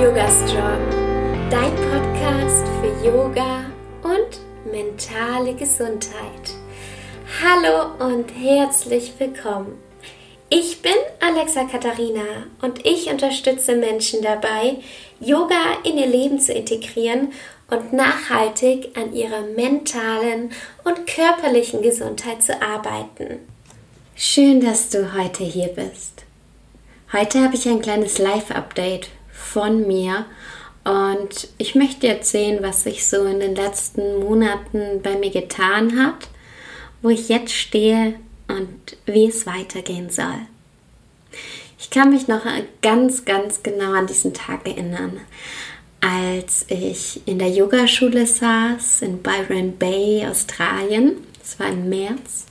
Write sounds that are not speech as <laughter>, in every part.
Yoga Strong, dein Podcast für Yoga und mentale Gesundheit. Hallo und herzlich willkommen. Ich bin Alexa Katharina und ich unterstütze Menschen dabei, Yoga in ihr Leben zu integrieren und nachhaltig an ihrer mentalen und körperlichen Gesundheit zu arbeiten. Schön, dass du heute hier bist. Heute habe ich ein kleines Live-Update von mir und ich möchte erzählen, was sich so in den letzten Monaten bei mir getan hat, wo ich jetzt stehe und wie es weitergehen soll. Ich kann mich noch ganz, ganz genau an diesen Tag erinnern, als ich in der Yogaschule saß in Byron Bay, Australien. Es war im März.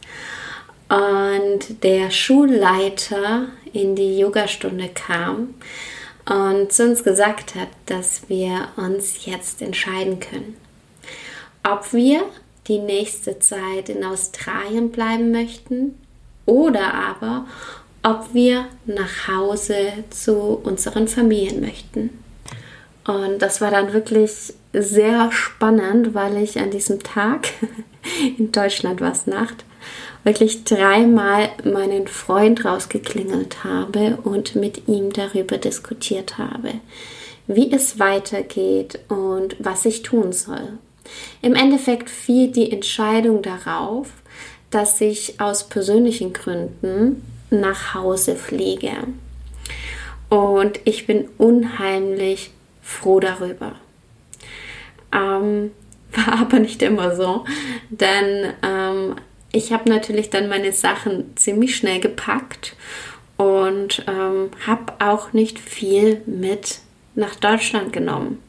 Und der Schulleiter in die Yogastunde kam und zu uns gesagt hat, dass wir uns jetzt entscheiden können, ob wir die nächste Zeit in Australien bleiben möchten oder aber ob wir nach Hause zu unseren Familien möchten. Und das war dann wirklich sehr spannend, weil ich an diesem Tag, <laughs> in Deutschland war es Nacht, wirklich dreimal meinen Freund rausgeklingelt habe und mit ihm darüber diskutiert habe, wie es weitergeht und was ich tun soll. Im Endeffekt fiel die Entscheidung darauf, dass ich aus persönlichen Gründen nach Hause fliege. Und ich bin unheimlich froh darüber. Ähm, <laughs> war aber nicht immer so, denn ähm, ich habe natürlich dann meine Sachen ziemlich schnell gepackt und ähm, habe auch nicht viel mit nach Deutschland genommen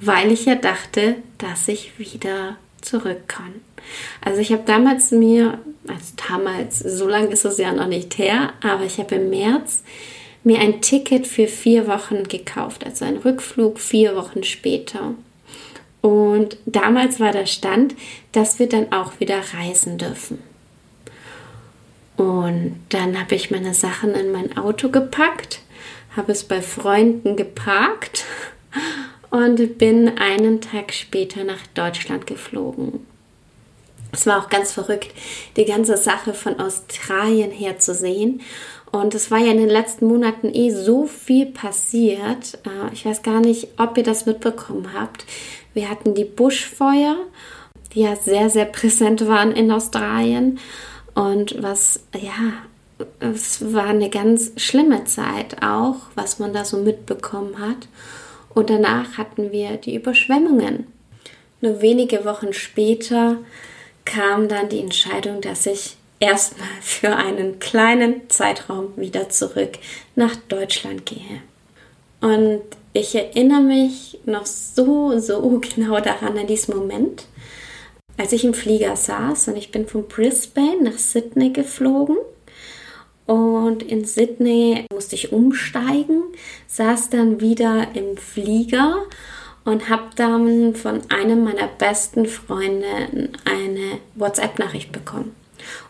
weil ich ja dachte, dass ich wieder zurück kann. Also ich habe damals mir, also damals, so lange ist es ja noch nicht her, aber ich habe im März mir ein Ticket für vier Wochen gekauft, also ein Rückflug vier Wochen später. Und damals war der Stand, dass wir dann auch wieder reisen dürfen. Und dann habe ich meine Sachen in mein Auto gepackt, habe es bei Freunden geparkt <laughs> und bin einen Tag später nach Deutschland geflogen. Es war auch ganz verrückt, die ganze Sache von Australien her zu sehen. Und es war ja in den letzten Monaten eh so viel passiert. Äh, ich weiß gar nicht, ob ihr das mitbekommen habt. Wir hatten die Buschfeuer, die ja sehr, sehr präsent waren in Australien. Und was, ja, es war eine ganz schlimme Zeit auch, was man da so mitbekommen hat. Und danach hatten wir die Überschwemmungen. Nur wenige Wochen später kam dann die Entscheidung, dass ich erstmal für einen kleinen Zeitraum wieder zurück nach Deutschland gehe. Und ich erinnere mich noch so, so <laughs> genau daran an diesen Moment, als ich im Flieger saß und ich bin von Brisbane nach Sydney geflogen und in Sydney musste ich umsteigen, saß dann wieder im Flieger und habe dann von einem meiner besten Freunde WhatsApp-Nachricht bekommen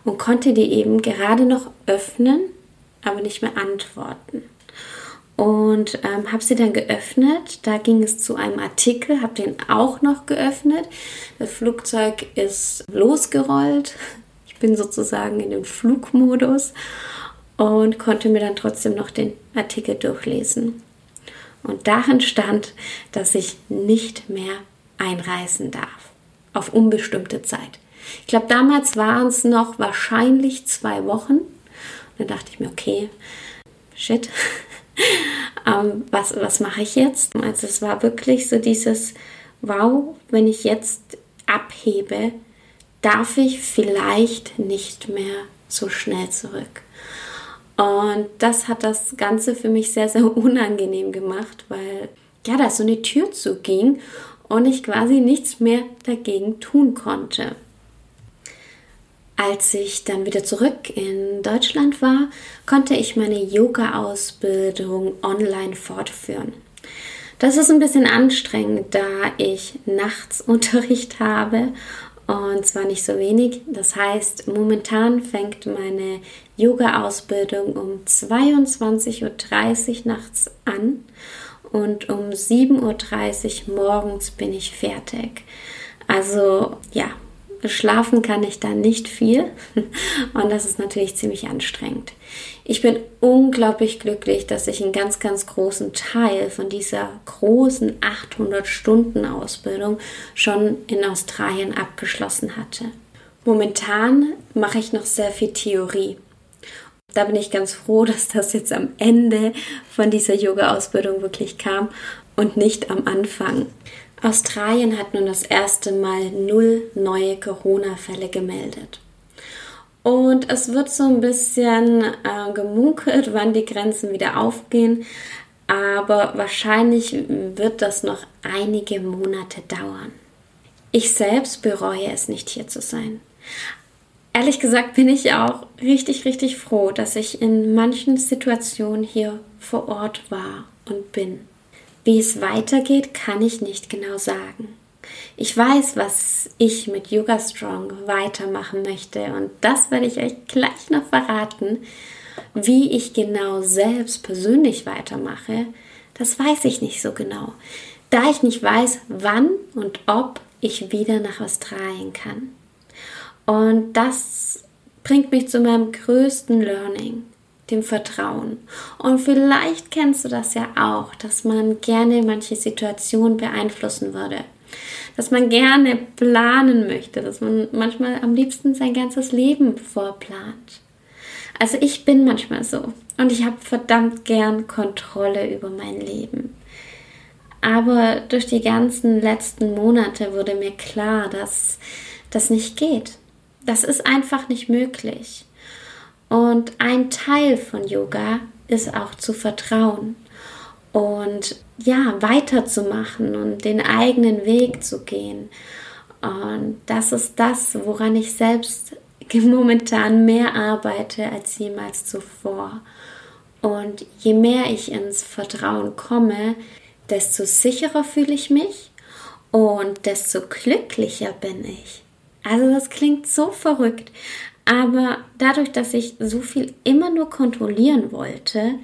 und konnte die eben gerade noch öffnen, aber nicht mehr antworten. Und ähm, habe sie dann geöffnet. Da ging es zu einem Artikel, habe den auch noch geöffnet. Das Flugzeug ist losgerollt. Ich bin sozusagen in dem Flugmodus und konnte mir dann trotzdem noch den Artikel durchlesen. Und darin stand, dass ich nicht mehr einreisen darf. Auf unbestimmte Zeit. Ich glaube, damals waren es noch wahrscheinlich zwei Wochen. Und dann dachte ich mir, okay, shit, <laughs> ähm, was, was mache ich jetzt? Also es war wirklich so dieses, wow, wenn ich jetzt abhebe, darf ich vielleicht nicht mehr so schnell zurück. Und das hat das Ganze für mich sehr, sehr <laughs> unangenehm gemacht, weil ja, da so eine Tür zuging und ich quasi nichts mehr dagegen tun konnte. Als ich dann wieder zurück in Deutschland war, konnte ich meine Yoga-Ausbildung online fortführen. Das ist ein bisschen anstrengend, da ich nachts <laughs> Unterricht habe und zwar nicht so wenig. Das heißt, momentan fängt meine Yoga-Ausbildung um 22.30 Uhr nachts an und um 7.30 Uhr morgens bin ich fertig. Also ja, schlafen kann ich da nicht viel <laughs> und das ist natürlich ziemlich anstrengend. Ich bin unglaublich glücklich, dass ich einen ganz, ganz großen Teil von dieser großen 800 Stunden Ausbildung schon in Australien abgeschlossen hatte. Momentan mache ich noch sehr viel Theorie. Da bin ich ganz froh, dass das jetzt am Ende von dieser Yoga-Ausbildung wirklich kam und nicht am Anfang. Australien hat nun das erste Mal null neue Corona-Fälle gemeldet. Und es wird so ein bisschen äh, gemunkelt, wann die Grenzen wieder aufgehen. Aber wahrscheinlich wird das noch einige Monate dauern. Ich selbst bereue es nicht hier zu sein. Ehrlich gesagt bin ich auch richtig, richtig froh, dass ich in manchen Situationen hier vor Ort war und bin. Wie es weitergeht, kann ich nicht genau sagen. Ich weiß, was ich mit Yoga Strong weitermachen möchte und das werde ich euch gleich noch verraten. Wie ich genau selbst persönlich weitermache, das weiß ich nicht so genau, da ich nicht weiß, wann und ob ich wieder nach Australien kann. Und das bringt mich zu meinem größten Learning dem Vertrauen. Und vielleicht kennst du das ja auch, dass man gerne manche Situationen beeinflussen würde. Dass man gerne planen möchte, dass man manchmal am liebsten sein ganzes Leben vorplant. Also ich bin manchmal so und ich habe verdammt gern Kontrolle über mein Leben. Aber durch die ganzen letzten Monate wurde mir klar, dass das nicht geht. Das ist einfach nicht möglich. Und ein Teil von Yoga ist auch zu vertrauen und ja, weiterzumachen und den eigenen Weg zu gehen. Und das ist das, woran ich selbst <laughs> momentan mehr arbeite als jemals zuvor. Und je mehr ich ins Vertrauen komme, desto sicherer fühle ich mich und desto glücklicher bin ich. Also das klingt so verrückt, aber dadurch, dass ich so viel immer nur kontrollieren wollte,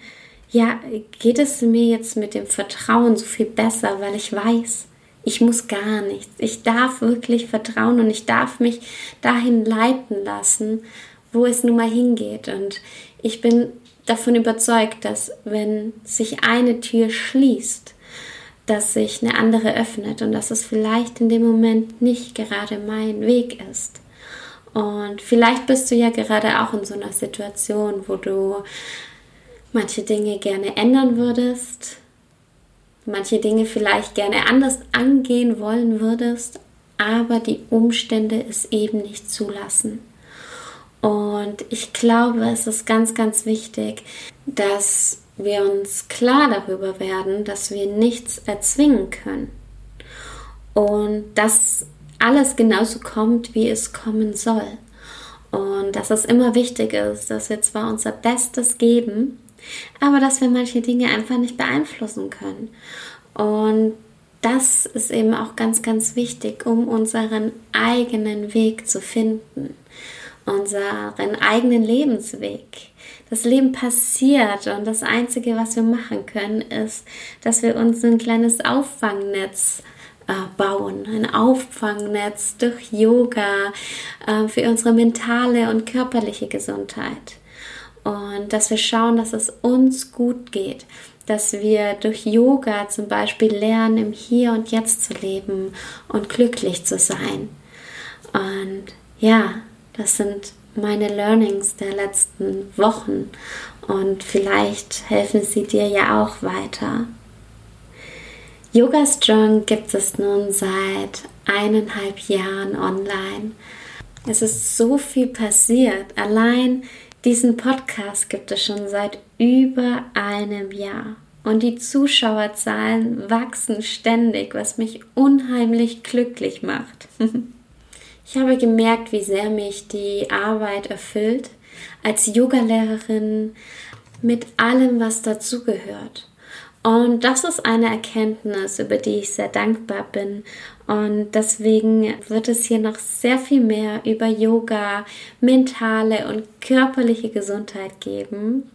ja, geht es mir jetzt mit dem Vertrauen so viel besser, weil ich weiß, ich muss gar nichts. Ich darf wirklich vertrauen und ich darf mich dahin leiten lassen, wo es nun mal hingeht. Und ich bin davon überzeugt, dass wenn sich eine Tür schließt, dass sich eine andere öffnet und dass es vielleicht in dem Moment nicht gerade mein Weg ist. Und vielleicht bist du ja gerade auch in so einer Situation, wo du manche Dinge gerne ändern würdest, manche Dinge vielleicht gerne anders angehen wollen würdest, aber die Umstände es eben nicht zulassen. Und ich glaube, es ist ganz, ganz wichtig, dass wir uns klar darüber werden, dass wir nichts erzwingen können. Und dass alles genauso kommt, wie es kommen soll. Und dass es immer wichtig ist, dass wir zwar unser Bestes geben, aber dass wir manche Dinge einfach nicht beeinflussen können. Und das ist eben auch ganz, ganz wichtig, um unseren eigenen Weg zu finden, unseren eigenen Lebensweg. Das Leben passiert und das Einzige, was wir machen können, ist, dass wir uns ein kleines Auffangnetz bauen, ein Auffangnetz durch Yoga äh, für unsere mentale und körperliche Gesundheit. Und dass wir schauen, dass es uns gut geht, dass wir durch Yoga zum Beispiel lernen, im Hier und Jetzt zu leben und glücklich zu sein. Und ja, das sind meine Learnings der letzten Wochen und vielleicht helfen sie dir ja auch weiter. Yoga Strong gibt es nun seit eineinhalb Jahren online. Es ist so viel passiert. Allein diesen Podcast gibt es schon seit über einem Jahr. Und die Zuschauerzahlen wachsen ständig, was mich unheimlich glücklich macht. <laughs> ich habe gemerkt, wie sehr mich die Arbeit erfüllt als Yogalehrerin mit allem, was dazugehört. Und das ist eine Erkenntnis, über die ich sehr dankbar bin. Und deswegen wird es hier noch sehr viel mehr über Yoga, mentale und körperliche Gesundheit geben.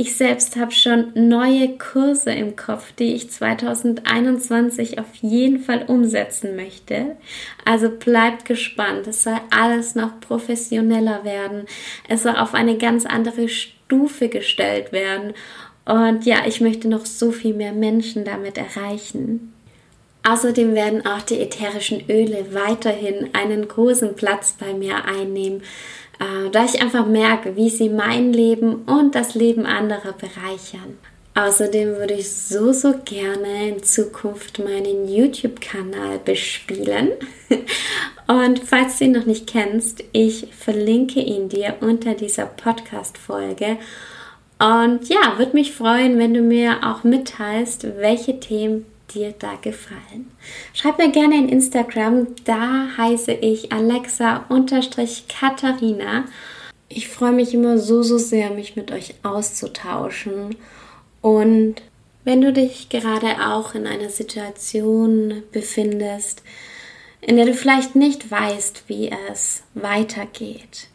Ich selbst habe schon neue Kurse im Kopf, die ich 2021 auf jeden Fall umsetzen möchte. Also bleibt gespannt. Es soll alles noch professioneller werden. Es soll auf eine ganz andere Stufe gestellt werden. Und ja, ich möchte noch so viel mehr Menschen damit erreichen. Außerdem werden auch die ätherischen Öle weiterhin einen großen Platz bei mir einnehmen äh, da ich einfach merke, wie sie mein Leben und das Leben anderer bereichern. Außerdem würde ich so, so gerne in Zukunft meinen YouTube-Kanal bespielen. <laughs> Und falls du ihn noch nicht kennst, ich verlinke ihn dir unter dieser Podcast-Folge. Und ja, würde mich freuen, wenn du mir auch mitteilst, welche Themen dir da gefallen. Schreib mir gerne in Instagram, da heiße ich Alexa-Katharina. Ich freue mich immer so, so sehr, mich mit euch auszutauschen. Und wenn du dich gerade auch in einer Situation befindest, in der du vielleicht nicht weißt, wie es weitergeht,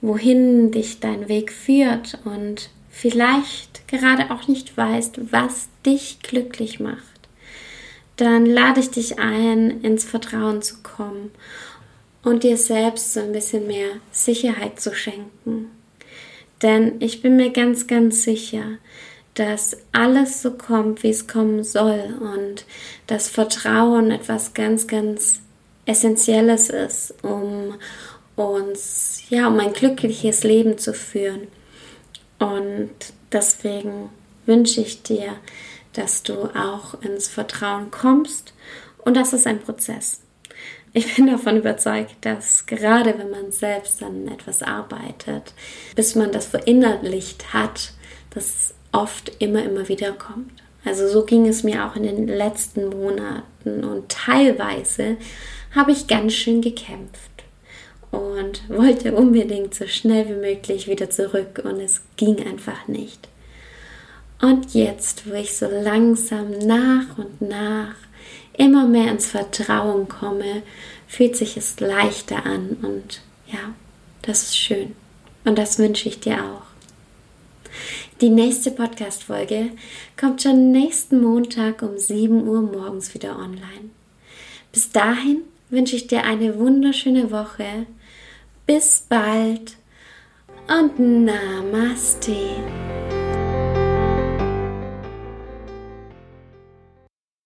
wohin dich dein Weg führt und vielleicht gerade auch nicht weißt, was dich glücklich macht, dann lade ich dich ein, ins Vertrauen zu kommen und dir selbst so ein bisschen mehr Sicherheit zu schenken. Denn ich bin mir ganz, ganz sicher, dass alles so kommt, wie es kommen soll und dass Vertrauen etwas ganz, ganz Essentielles ist, um uns, ja, um ein glückliches Leben zu führen. Und deswegen wünsche ich dir, dass du auch ins Vertrauen kommst und das ist ein Prozess. Ich bin davon überzeugt, dass gerade wenn man selbst an etwas arbeitet, bis man das verinnerlicht hat, das oft immer, immer wieder kommt. Also so ging es mir auch in den letzten Monaten und teilweise habe ich ganz schön gekämpft und wollte unbedingt so schnell wie möglich wieder zurück und es ging einfach nicht. Und jetzt, wo ich so langsam nach und nach immer mehr ins Vertrauen komme, fühlt sich es leichter an und ja, das ist schön. Und das wünsche ich dir auch. Die nächste Podcast-Folge kommt schon nächsten Montag um 7 Uhr morgens wieder online. Bis dahin wünsche ich dir eine wunderschöne Woche. Bis bald und Namaste.